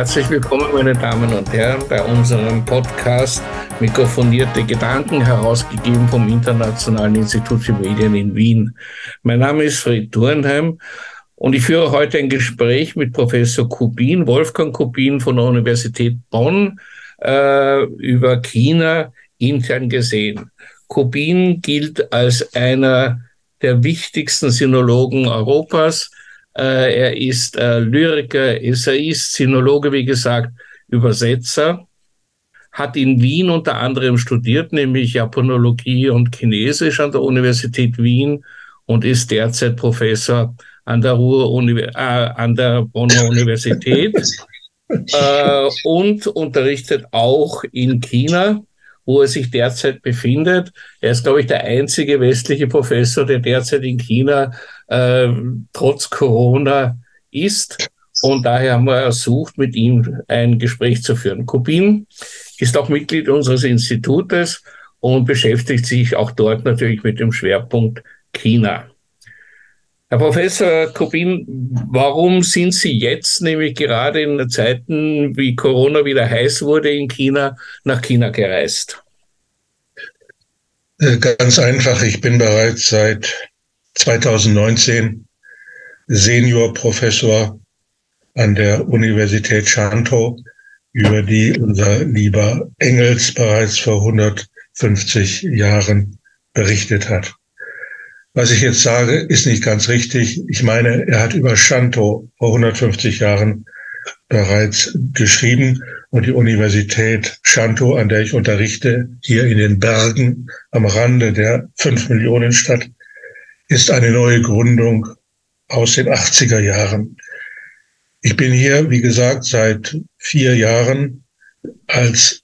Herzlich willkommen, meine Damen und Herren, bei unserem Podcast Mikrofonierte Gedanken, herausgegeben vom Internationalen Institut für Medien in Wien. Mein Name ist Fred Thurnheim und ich führe heute ein Gespräch mit Professor Kubin, Wolfgang Kubin von der Universität Bonn, äh, über China intern gesehen. Kubin gilt als einer der wichtigsten Sinologen Europas. Äh, er ist äh, Lyriker, Essayist, Sinologe, wie gesagt, Übersetzer, hat in Wien unter anderem studiert, nämlich Japanologie und Chinesisch an der Universität Wien und ist derzeit Professor an der, Ruhr äh, an der Bonner Universität. Äh, und unterrichtet auch in China wo er sich derzeit befindet. Er ist, glaube ich, der einzige westliche Professor, der derzeit in China äh, trotz Corona ist. Und daher haben wir ersucht, mit ihm ein Gespräch zu führen. Kubin ist auch Mitglied unseres Institutes und beschäftigt sich auch dort natürlich mit dem Schwerpunkt China. Herr Professor Kubin, warum sind Sie jetzt, nämlich gerade in Zeiten, wie Corona wieder heiß wurde in China, nach China gereist? Äh, ganz einfach, ich bin bereits seit 2019 Seniorprofessor an der Universität Shantou, über die unser lieber Engels bereits vor 150 Jahren berichtet hat. Was ich jetzt sage, ist nicht ganz richtig. Ich meine, er hat über Shanto vor 150 Jahren bereits geschrieben und die Universität Shanto, an der ich unterrichte, hier in den Bergen am Rande der 5 Millionen Stadt, ist eine neue Gründung aus den 80er Jahren. Ich bin hier, wie gesagt, seit vier Jahren als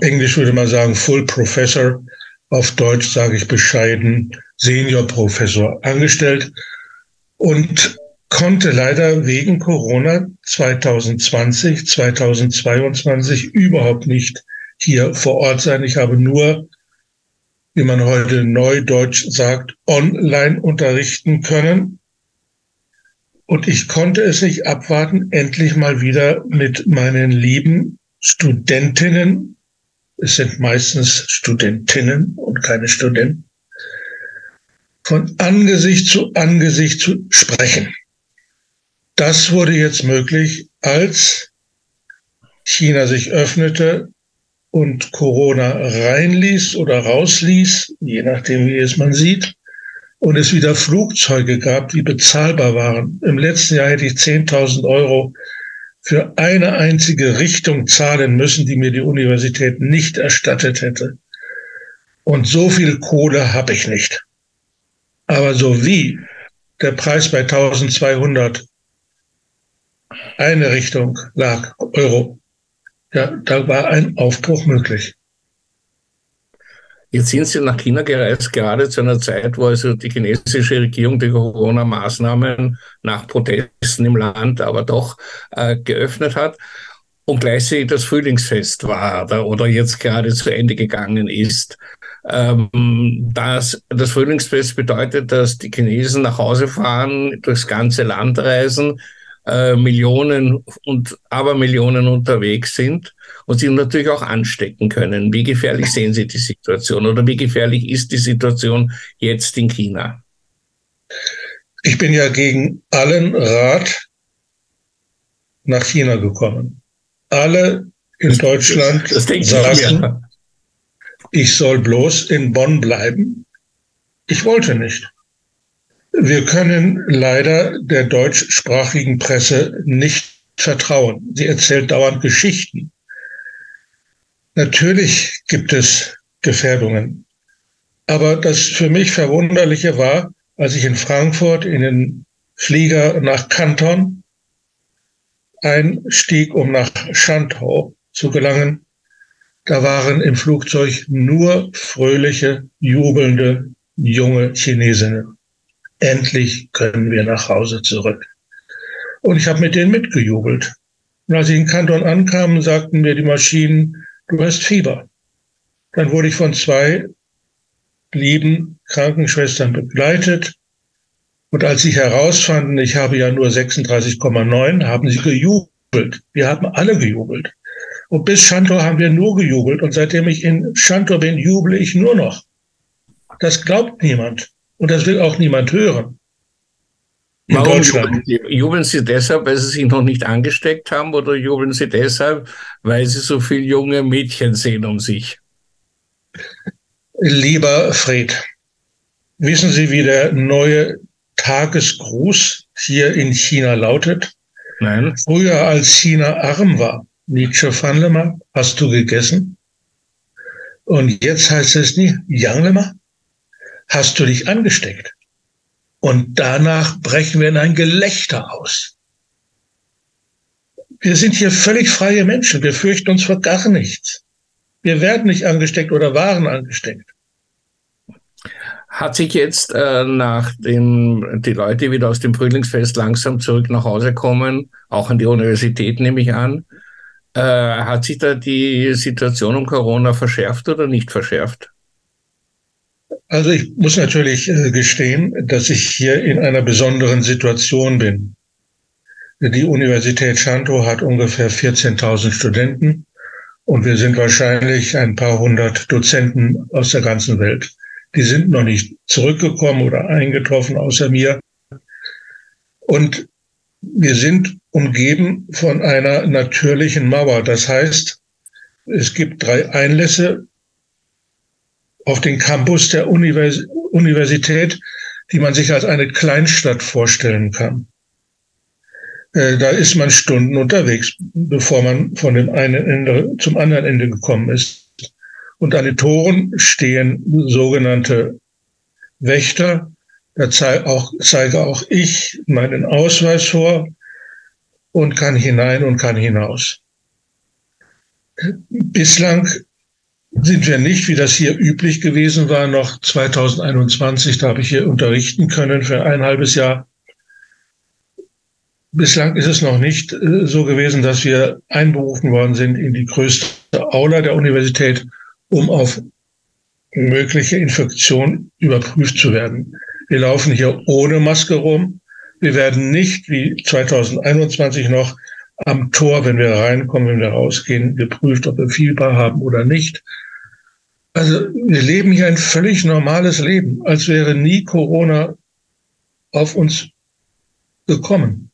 Englisch würde man sagen Full Professor, auf Deutsch sage ich bescheiden Seniorprofessor angestellt und konnte leider wegen Corona 2020, 2022 überhaupt nicht hier vor Ort sein. Ich habe nur, wie man heute neudeutsch sagt, online unterrichten können. Und ich konnte es nicht abwarten, endlich mal wieder mit meinen lieben Studentinnen, es sind meistens Studentinnen und keine Studenten, von Angesicht zu Angesicht zu sprechen. Das wurde jetzt möglich, als China sich öffnete und Corona reinließ oder rausließ, je nachdem, wie es man sieht, und es wieder Flugzeuge gab, die bezahlbar waren. Im letzten Jahr hätte ich 10.000 Euro für eine einzige Richtung zahlen müssen, die mir die Universität nicht erstattet hätte. Und so viel Kohle habe ich nicht. Aber so wie der Preis bei 1200 eine Richtung lag, Euro, ja, da war ein Aufbruch möglich. Jetzt sind Sie nach China gereist, gerade zu einer Zeit, wo also die chinesische Regierung die Corona-Maßnahmen nach Protesten im Land aber doch äh, geöffnet hat und gleichzeitig das Frühlingsfest war oder jetzt gerade zu Ende gegangen ist. Ähm, das, das Frühlingsfest bedeutet, dass die Chinesen nach Hause fahren, durchs ganze Land reisen, äh, Millionen und Abermillionen unterwegs sind und sie natürlich auch anstecken können. Wie gefährlich sehen Sie die Situation oder wie gefährlich ist die Situation jetzt in China? Ich bin ja gegen allen Rat nach China gekommen. Alle in Deutschland das, das sagen, ich soll bloß in Bonn bleiben. Ich wollte nicht. Wir können leider der deutschsprachigen Presse nicht vertrauen. Sie erzählt dauernd Geschichten. Natürlich gibt es Gefährdungen. Aber das für mich Verwunderliche war, als ich in Frankfurt in den Flieger nach Kanton einstieg, um nach Schandau zu gelangen, da waren im Flugzeug nur fröhliche, jubelnde junge Chinesinnen. Endlich können wir nach Hause zurück. Und ich habe mit denen mitgejubelt. Und als ich in Kanton ankam, sagten mir die Maschinen, du hast Fieber. Dann wurde ich von zwei lieben Krankenschwestern begleitet. Und als sie herausfanden, ich habe ja nur 36,9, haben sie gejubelt Wir haben alle gejubelt. Und bis Schantor haben wir nur gejubelt. Und seitdem ich in Schantor bin, juble ich nur noch. Das glaubt niemand. Und das will auch niemand hören. In Warum Deutschland. Jubeln Sie, jubeln Sie deshalb, weil Sie sich noch nicht angesteckt haben oder jubeln Sie deshalb, weil Sie so viele junge Mädchen sehen um sich? Lieber Fred, wissen Sie, wie der neue Tagesgruß hier in China lautet? Nein. Früher, als China arm war, Nietzsche Fanlema, hast du gegessen? Und jetzt heißt es nie, Janglema, hast du dich angesteckt? Und danach brechen wir in ein Gelächter aus. Wir sind hier völlig freie Menschen. Wir fürchten uns vor gar nichts. Wir werden nicht angesteckt oder waren angesteckt. Hat sich jetzt, äh, nachdem die Leute wieder aus dem Frühlingsfest langsam zurück nach Hause kommen, auch an die Universität nehme ich an, äh, hat sich da die Situation um Corona verschärft oder nicht verschärft? Also ich muss natürlich äh, gestehen, dass ich hier in einer besonderen Situation bin. Die Universität Chanto hat ungefähr 14.000 Studenten und wir sind wahrscheinlich ein paar hundert Dozenten aus der ganzen Welt. Die sind noch nicht zurückgekommen oder eingetroffen außer mir. Und wir sind umgeben von einer natürlichen Mauer. Das heißt, es gibt drei Einlässe auf den Campus der Univers Universität, die man sich als eine Kleinstadt vorstellen kann. Äh, da ist man Stunden unterwegs, bevor man von dem einen Ende zum anderen Ende gekommen ist. Und an den Toren stehen sogenannte Wächter. Da zeige auch, zeige auch ich meinen Ausweis vor und kann hinein und kann hinaus. Bislang sind wir nicht, wie das hier üblich gewesen war, noch 2021, da habe ich hier unterrichten können für ein halbes Jahr. Bislang ist es noch nicht äh, so gewesen, dass wir einberufen worden sind in die größte Aula der Universität, um auf mögliche Infektion überprüft zu werden. Wir laufen hier ohne Maske rum. Wir werden nicht wie 2021 noch am Tor, wenn wir reinkommen, wenn wir rausgehen, geprüft, ob wir Fieber haben oder nicht. Also wir leben hier ein völlig normales Leben, als wäre nie Corona auf uns gekommen.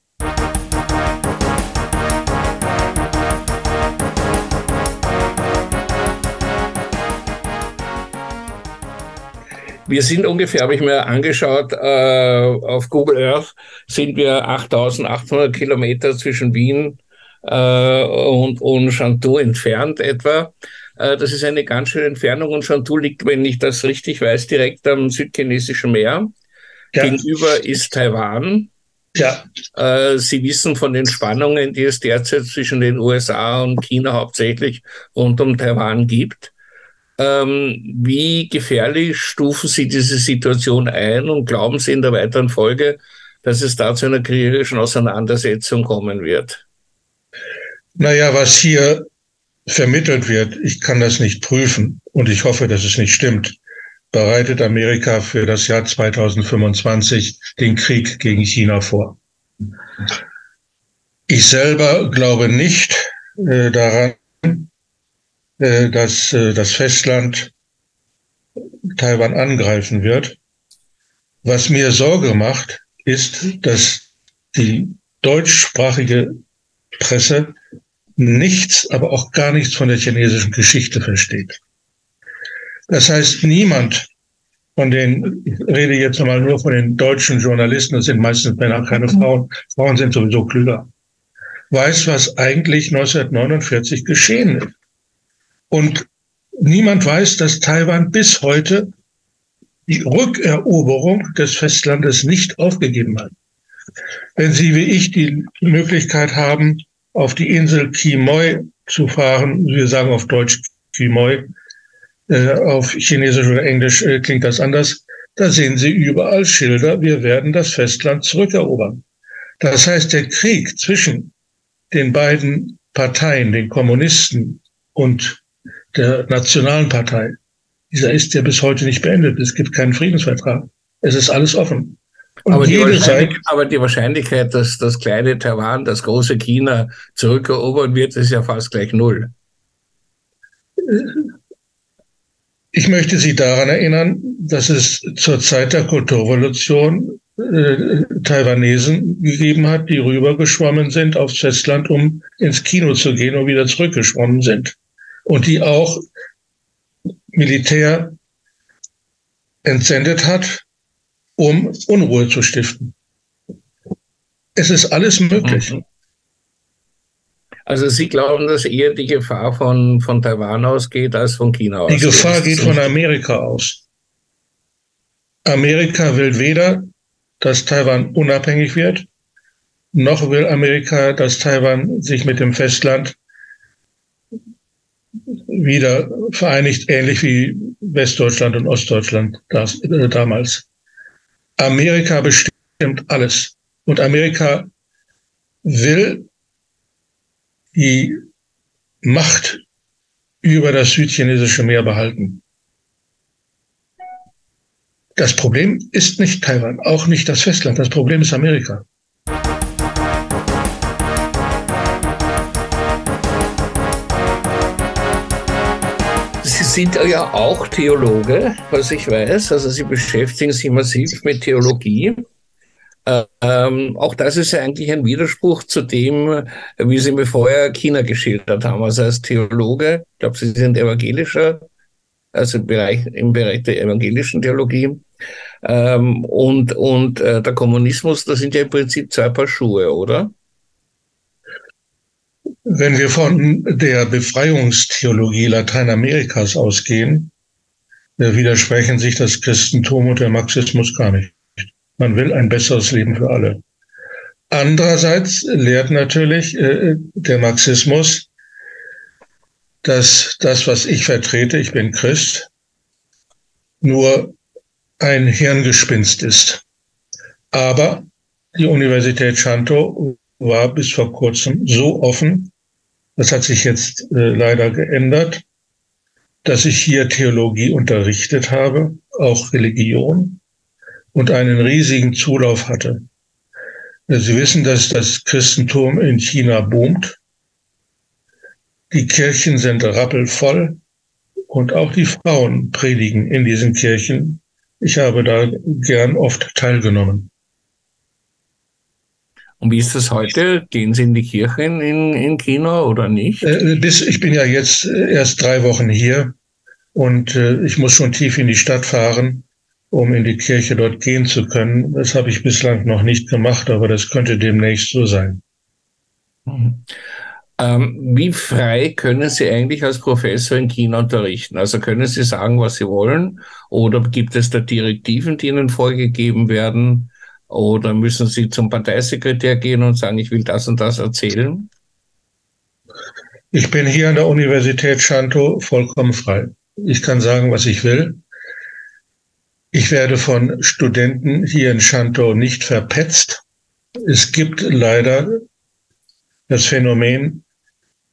Wir sind ungefähr, habe ich mir angeschaut, äh, auf Google Earth sind wir 8800 Kilometer zwischen Wien äh, und, und Chanteau entfernt etwa. Äh, das ist eine ganz schöne Entfernung und Chantou liegt, wenn ich das richtig weiß, direkt am südchinesischen Meer. Ja. Gegenüber ist Taiwan. Ja. Äh, Sie wissen von den Spannungen, die es derzeit zwischen den USA und China hauptsächlich rund um Taiwan gibt. Ähm, wie gefährlich stufen Sie diese Situation ein und glauben Sie in der weiteren Folge, dass es da zu einer kriegerischen Auseinandersetzung kommen wird? Naja, was hier vermittelt wird, ich kann das nicht prüfen und ich hoffe, dass es nicht stimmt, bereitet Amerika für das Jahr 2025 den Krieg gegen China vor. Ich selber glaube nicht äh, daran, dass äh, das Festland Taiwan angreifen wird. Was mir Sorge macht, ist, dass die deutschsprachige Presse nichts, aber auch gar nichts von der chinesischen Geschichte versteht. Das heißt, niemand von den, ich rede jetzt mal nur von den deutschen Journalisten, das sind meistens Männer, keine mhm. Frauen, Frauen sind sowieso klüger, weiß, was eigentlich 1949 geschehen ist. Und niemand weiß, dass Taiwan bis heute die Rückeroberung des Festlandes nicht aufgegeben hat. Wenn Sie wie ich die Möglichkeit haben, auf die Insel Quemoy zu fahren. Wir sagen auf Deutsch Quemoy. Äh, auf Chinesisch oder Englisch äh, klingt das anders. Da sehen Sie überall Schilder, wir werden das Festland zurückerobern. Das heißt, der Krieg zwischen den beiden Parteien, den Kommunisten und der Nationalen Partei, dieser ist ja bis heute nicht beendet. Es gibt keinen Friedensvertrag. Es ist alles offen. Aber die, aber die, Wahrscheinlichkeit, dass das kleine Taiwan, das große China zurückerobern wird, ist ja fast gleich null. Ich möchte Sie daran erinnern, dass es zur Zeit der Kulturrevolution äh, Taiwanesen gegeben hat, die rübergeschwommen sind aufs Festland, um ins Kino zu gehen und wieder zurückgeschwommen sind. Und die auch Militär entsendet hat, um Unruhe zu stiften. Es ist alles möglich. Mhm. Also Sie glauben, dass eher die Gefahr von, von Taiwan ausgeht als von China aus? Die Gefahr geht von Amerika aus. Amerika will weder, dass Taiwan unabhängig wird, noch will Amerika, dass Taiwan sich mit dem Festland wieder vereinigt, ähnlich wie Westdeutschland und Ostdeutschland das, äh, damals. Amerika bestimmt alles. Und Amerika will die Macht über das südchinesische Meer behalten. Das Problem ist nicht Taiwan, auch nicht das Festland. Das Problem ist Amerika. Sind ja auch Theologe, was ich weiß. Also Sie beschäftigen sich massiv mit Theologie. Ähm, auch das ist ja eigentlich ein Widerspruch zu dem, wie Sie mir vorher China geschildert haben. Also als Theologe, ich glaube, Sie sind evangelischer, also im Bereich, im Bereich der evangelischen Theologie. Ähm, und und äh, der Kommunismus, das sind ja im Prinzip zwei Paar Schuhe, oder? Wenn wir von der Befreiungstheologie Lateinamerikas ausgehen, widersprechen sich das Christentum und der Marxismus gar nicht. Man will ein besseres Leben für alle. Andererseits lehrt natürlich äh, der Marxismus, dass das, was ich vertrete, ich bin Christ, nur ein Hirngespinst ist. Aber die Universität Chanto war bis vor kurzem so offen, das hat sich jetzt äh, leider geändert, dass ich hier Theologie unterrichtet habe, auch Religion, und einen riesigen Zulauf hatte. Sie wissen, dass das Christentum in China boomt. Die Kirchen sind rappelvoll und auch die Frauen predigen in diesen Kirchen. Ich habe da gern oft teilgenommen. Und wie ist das heute? Gehen Sie in die Kirchen in, in China oder nicht? Äh, bis, ich bin ja jetzt erst drei Wochen hier und äh, ich muss schon tief in die Stadt fahren um in die Kirche dort gehen zu können. Das habe ich bislang noch nicht gemacht, aber das könnte demnächst so sein. Mhm. Ähm, wie frei können Sie eigentlich als Professor in China unterrichten? Also können Sie sagen, was Sie wollen? Oder gibt es da Direktiven, die Ihnen vorgegeben werden? Oder müssen Sie zum Parteisekretär gehen und sagen, ich will das und das erzählen? Ich bin hier an der Universität Shanto vollkommen frei. Ich kann sagen, was ich will. Ich werde von Studenten hier in Shantou nicht verpetzt. Es gibt leider das Phänomen,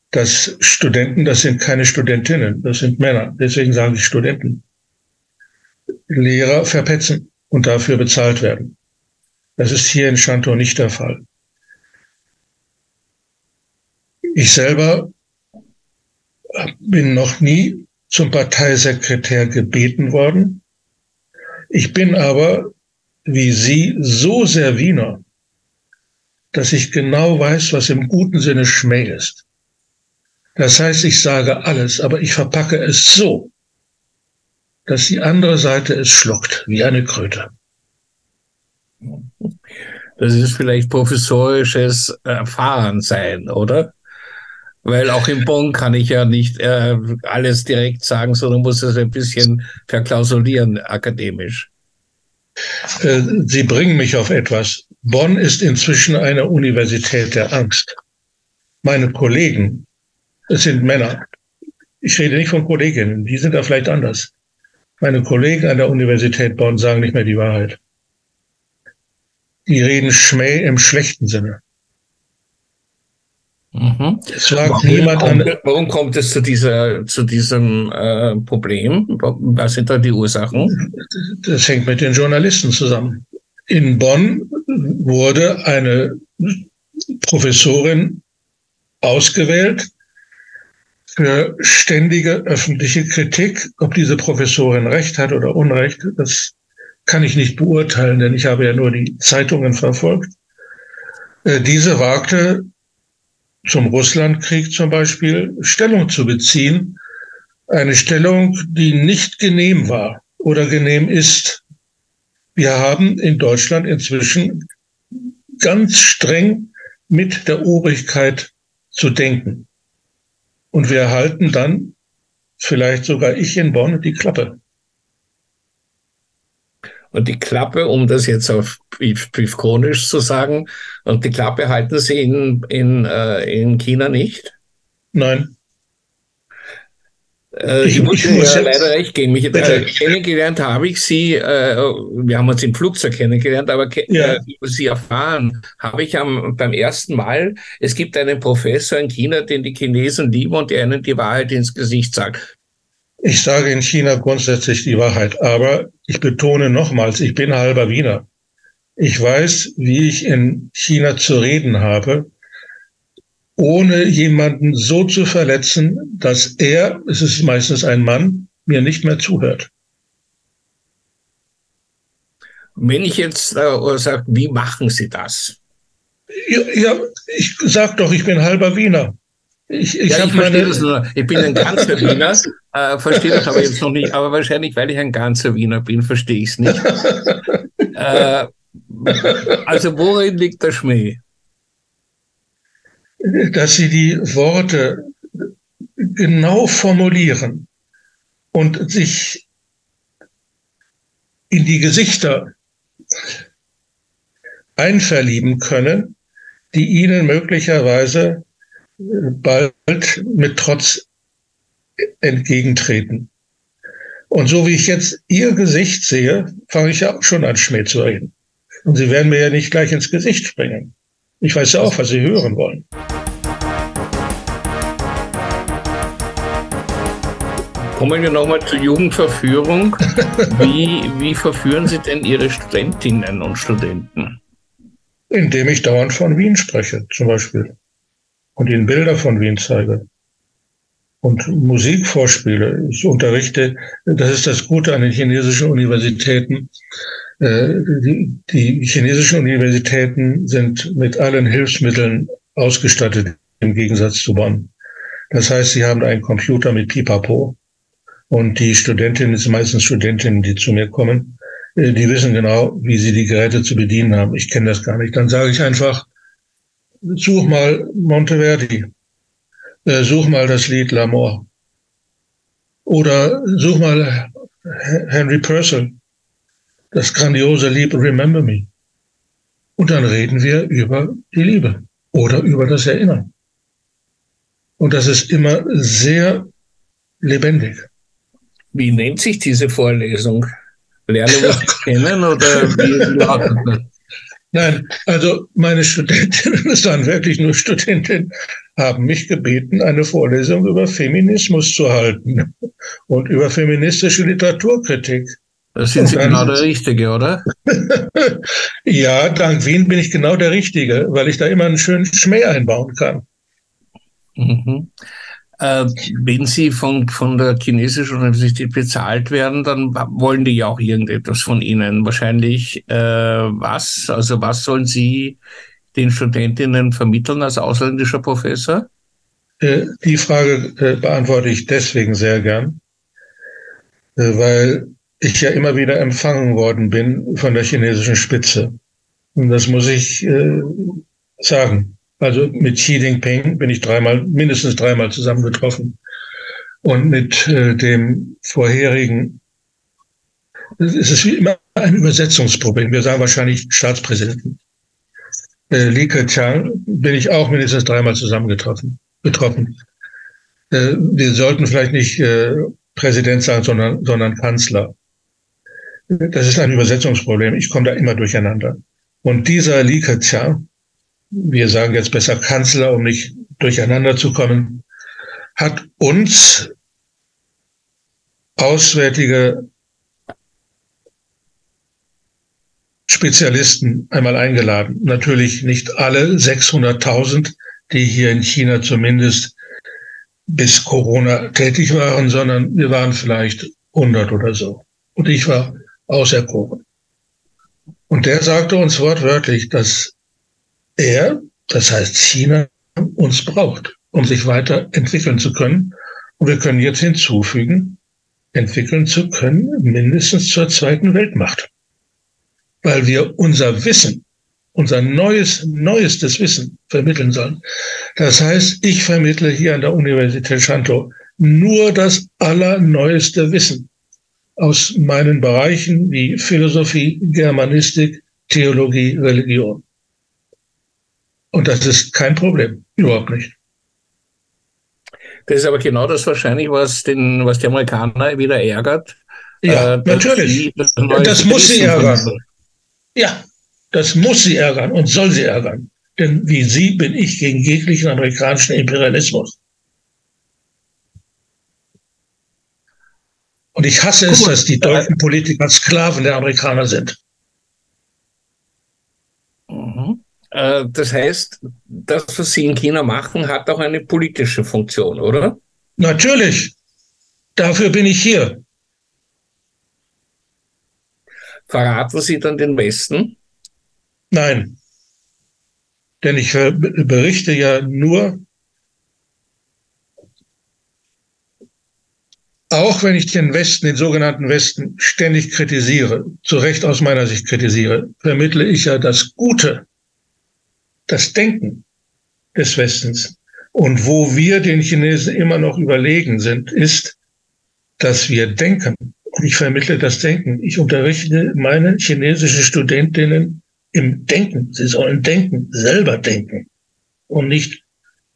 dass Studenten, das sind keine Studentinnen, das sind Männer, deswegen sage ich Studenten, Lehrer verpetzen und dafür bezahlt werden. Das ist hier in Shantou nicht der Fall. Ich selber bin noch nie zum Parteisekretär gebeten worden. Ich bin aber, wie Sie, so sehr Wiener, dass ich genau weiß, was im guten Sinne Schmäh ist. Das heißt, ich sage alles, aber ich verpacke es so, dass die andere Seite es schluckt, wie eine Kröte. Das ist vielleicht professorisches Erfahrensein, oder? Weil auch in Bonn kann ich ja nicht äh, alles direkt sagen, sondern muss es ein bisschen verklausulieren akademisch. Äh, Sie bringen mich auf etwas. Bonn ist inzwischen eine Universität der Angst. Meine Kollegen, es sind Männer. Ich rede nicht von Kolleginnen, die sind da vielleicht anders. Meine Kollegen an der Universität Bonn sagen nicht mehr die Wahrheit. Die reden Schmäh im schlechten Sinne. Mhm. warum, niemand kommt, an. Warum kommt es zu, dieser, zu diesem äh, Problem? Was sind da die Ursachen? Das hängt mit den Journalisten zusammen. in Bonn wurde eine Professorin ausgewählt für ständige öffentliche Kritik. Ob diese Professorin Recht hat oder Unrecht, das kann ich nicht beurteilen, denn ich habe ja nur die Zeitungen verfolgt. Äh, diese wagte zum Russlandkrieg zum Beispiel Stellung zu beziehen. Eine Stellung, die nicht genehm war oder genehm ist. Wir haben in Deutschland inzwischen ganz streng mit der Obrigkeit zu denken. Und wir erhalten dann, vielleicht sogar ich in Bonn, die Klappe. Und die Klappe, um das jetzt auf Briefkonisch zu sagen, und die Klappe halten Sie in, in, äh, in China nicht? Nein. Äh, ich, ich muss ja leider recht geben. Ich, äh, kennengelernt habe ich Sie, äh, wir haben uns im Flugzeug kennengelernt, aber ke ja. Äh, Sie erfahren habe ich am, beim ersten Mal, es gibt einen Professor in China, den die Chinesen lieben und der ihnen die Wahrheit ins Gesicht sagt. Ich sage in China grundsätzlich die Wahrheit, aber ich betone nochmals, ich bin halber Wiener. Ich weiß, wie ich in China zu reden habe, ohne jemanden so zu verletzen, dass er, es ist meistens ein Mann, mir nicht mehr zuhört. Wenn ich jetzt äh, sage, wie machen Sie das? Ja, ja ich sage doch, ich bin halber Wiener. Ich, ich, ja, ich verstehe das nur. Ich bin ein ganzer Wiener, äh, verstehe das aber jetzt noch nicht. Aber wahrscheinlich, weil ich ein ganzer Wiener bin, verstehe ich es nicht. äh, also worin liegt der Schmäh? Dass Sie die Worte genau formulieren und sich in die Gesichter einverlieben können, die Ihnen möglicherweise bald mit Trotz entgegentreten. Und so wie ich jetzt Ihr Gesicht sehe, fange ich ja auch schon an, Schmäh zu reden. Und Sie werden mir ja nicht gleich ins Gesicht springen. Ich weiß ja auch, was Sie hören wollen. Kommen wir nochmal zur Jugendverführung. Wie, wie verführen Sie denn Ihre Studentinnen und Studenten? Indem ich dauernd von Wien spreche, zum Beispiel und ihnen Bilder von Wien zeige und Musik vorspiele. Ich unterrichte, das ist das Gute an den chinesischen Universitäten. Äh, die, die chinesischen Universitäten sind mit allen Hilfsmitteln ausgestattet, im Gegensatz zu Bonn. Das heißt, sie haben einen Computer mit Pipapo und die Studentinnen, es sind meistens Studentinnen, die zu mir kommen, äh, die wissen genau, wie sie die Geräte zu bedienen haben. Ich kenne das gar nicht. Dann sage ich einfach, such mal Monteverdi, äh, such mal das Lied L'Amour oder such mal Henry Purcell, das grandiose Lied Remember Me. Und dann reden wir über die Liebe oder über das Erinnern. Und das ist immer sehr lebendig. Wie nennt sich diese Vorlesung? Lernen wir kennen oder wie lautet das? Nein, also meine Studentinnen, es waren wirklich nur Studentinnen, haben mich gebeten, eine Vorlesung über Feminismus zu halten und über feministische Literaturkritik. Das sind Sie genau der Richtige, oder? ja, dank Wien bin ich genau der Richtige, weil ich da immer einen schönen Schmäh einbauen kann. Mhm. Äh, wenn sie von, von der chinesischen Universität bezahlt werden, dann wollen die ja auch irgendetwas von ihnen. Wahrscheinlich äh, was? Also was sollen sie den Studentinnen vermitteln als ausländischer Professor? Äh, die Frage äh, beantworte ich deswegen sehr gern, äh, weil ich ja immer wieder empfangen worden bin von der chinesischen Spitze. Und das muss ich sagen. Also mit Xi Jinping bin ich dreimal, mindestens dreimal zusammengetroffen. Und mit äh, dem vorherigen, es ist wie immer ein Übersetzungsproblem. Wir sagen wahrscheinlich Staatspräsidenten. Äh, Li Keqiang bin ich auch mindestens dreimal zusammengetroffen. Getroffen. Äh, wir sollten vielleicht nicht äh, Präsident sagen, sondern, sondern Kanzler. Das ist ein Übersetzungsproblem. Ich komme da immer durcheinander. Und dieser Li Keqiang, wir sagen jetzt besser Kanzler, um nicht durcheinander zu kommen, hat uns auswärtige Spezialisten einmal eingeladen. Natürlich nicht alle 600.000, die hier in China zumindest bis Corona tätig waren, sondern wir waren vielleicht 100 oder so. Und ich war auserkoren. Und der sagte uns wortwörtlich, dass er, das heißt China, uns braucht, um sich weiterentwickeln zu können. Und wir können jetzt hinzufügen, entwickeln zu können, mindestens zur zweiten Weltmacht. Weil wir unser Wissen, unser neues, neuestes Wissen vermitteln sollen. Das heißt, ich vermittle hier an der Universität Shantou nur das allerneueste Wissen aus meinen Bereichen wie Philosophie, Germanistik, Theologie, Religion. Und das ist kein Problem, überhaupt nicht. Das ist aber genau das wahrscheinlich, was, den, was die Amerikaner wieder ärgert. Ja, äh, natürlich. Das, das muss sie ärgern. Ja, das muss sie ärgern und soll sie ärgern. Denn wie sie bin ich gegen jeglichen amerikanischen Imperialismus. Und ich hasse es, dass die deutschen Politiker Sklaven der Amerikaner sind. Mhm. Äh, das heißt, das, was Sie in China machen, hat auch eine politische Funktion, oder? Natürlich. Dafür bin ich hier. Verraten Sie dann den Westen? Nein. Denn ich berichte ja nur auch wenn ich den Westen, den sogenannten Westen, ständig kritisiere, zu Recht aus meiner Sicht kritisiere, vermittle ich ja das Gute, das Denken des Westens. Und wo wir den Chinesen immer noch überlegen sind, ist, dass wir denken. Und ich vermittle das Denken. Ich unterrichte meine chinesischen Studentinnen im Denken. Sie sollen denken, selber denken und nicht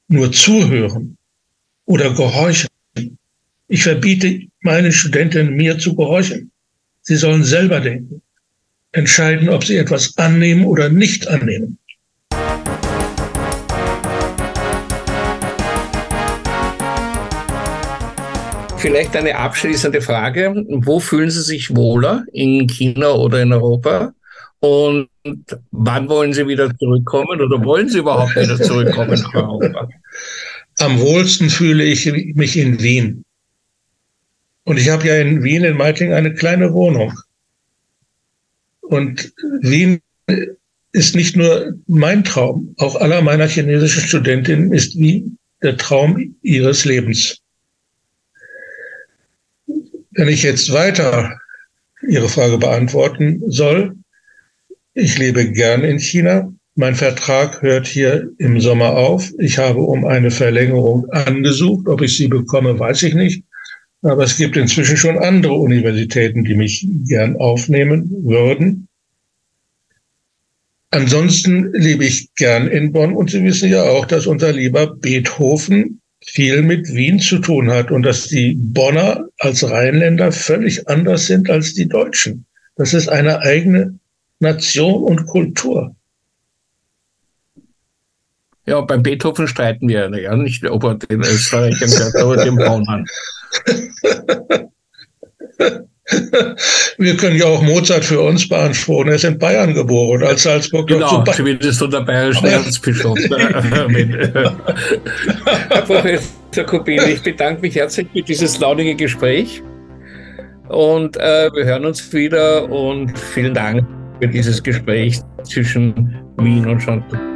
nur zuhören oder gehorchen. Ich verbiete meinen Studenten, mir zu gehorchen. Sie sollen selber denken, entscheiden, ob sie etwas annehmen oder nicht annehmen. Vielleicht eine abschließende Frage. Wo fühlen Sie sich wohler? In China oder in Europa? Und wann wollen Sie wieder zurückkommen oder wollen Sie überhaupt wieder zurückkommen nach Europa? Am wohlsten fühle ich mich in Wien. Und ich habe ja in Wien, in Meitling, eine kleine Wohnung. Und Wien ist nicht nur mein Traum, auch aller meiner chinesischen Studentinnen ist Wien der Traum ihres Lebens. Wenn ich jetzt weiter Ihre Frage beantworten soll, ich lebe gern in China. Mein Vertrag hört hier im Sommer auf. Ich habe um eine Verlängerung angesucht. Ob ich sie bekomme, weiß ich nicht. Aber es gibt inzwischen schon andere Universitäten, die mich gern aufnehmen würden. Ansonsten lebe ich gern in Bonn und Sie wissen ja auch, dass unser lieber Beethoven viel mit Wien zu tun hat und dass die Bonner als Rheinländer völlig anders sind als die Deutschen. Das ist eine eigene Nation und Kultur. Ja, beim Beethoven streiten wir ja nicht, ob er den Österreichern gehört oder den Bauern. Wir können ja auch Mozart für uns beanspruchen. Er ist in Bayern geboren, als Salzburg genau, zu zumindest unter bayerischen Erzbischof. Herr Professor Kubin, ich bedanke mich herzlich für dieses launige Gespräch. Und äh, wir hören uns wieder und vielen Dank für dieses Gespräch zwischen Wien und Chantal.